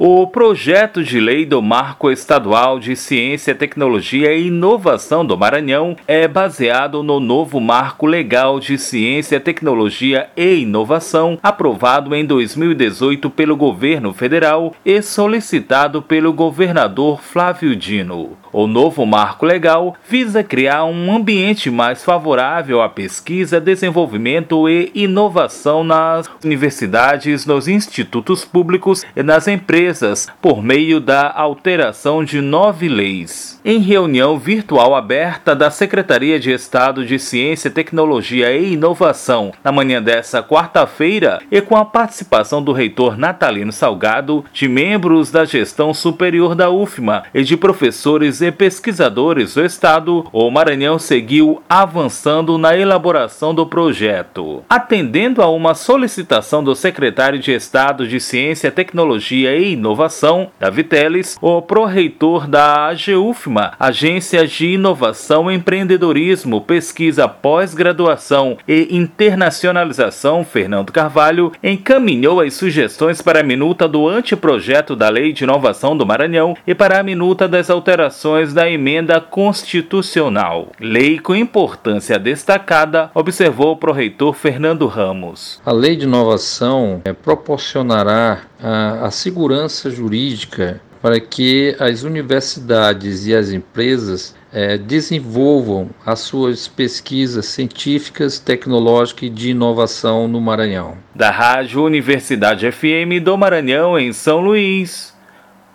O projeto de lei do Marco Estadual de Ciência, Tecnologia e Inovação do Maranhão é baseado no novo Marco Legal de Ciência, Tecnologia e Inovação, aprovado em 2018 pelo governo federal e solicitado pelo governador Flávio Dino. O novo marco legal visa criar um ambiente mais favorável à pesquisa, desenvolvimento e inovação nas universidades, nos institutos públicos e nas empresas empresas por meio da alteração de nove leis. Em reunião virtual aberta da Secretaria de Estado de Ciência, Tecnologia e Inovação na manhã dessa quarta-feira e com a participação do reitor Natalino Salgado, de membros da gestão superior da UFMA e de professores e pesquisadores do Estado, o Maranhão seguiu avançando na elaboração do projeto. Atendendo a uma solicitação do secretário de Estado de Ciência, Tecnologia e Inovação, Davi Teles, o pró-reitor da AGUFMA, Agência de Inovação, Empreendedorismo, Pesquisa, Pós-Graduação e Internacionalização, Fernando Carvalho, encaminhou as sugestões para a minuta do anteprojeto da Lei de Inovação do Maranhão e para a minuta das alterações da emenda constitucional. Lei com importância destacada, observou o pró-reitor Fernando Ramos. A Lei de Inovação é, proporcionará a, a segurança jurídica para que as universidades e as empresas é, desenvolvam as suas pesquisas científicas, tecnológicas e de inovação no Maranhão. Da Rádio Universidade FM do Maranhão, em São Luís,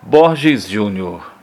Borges Júnior.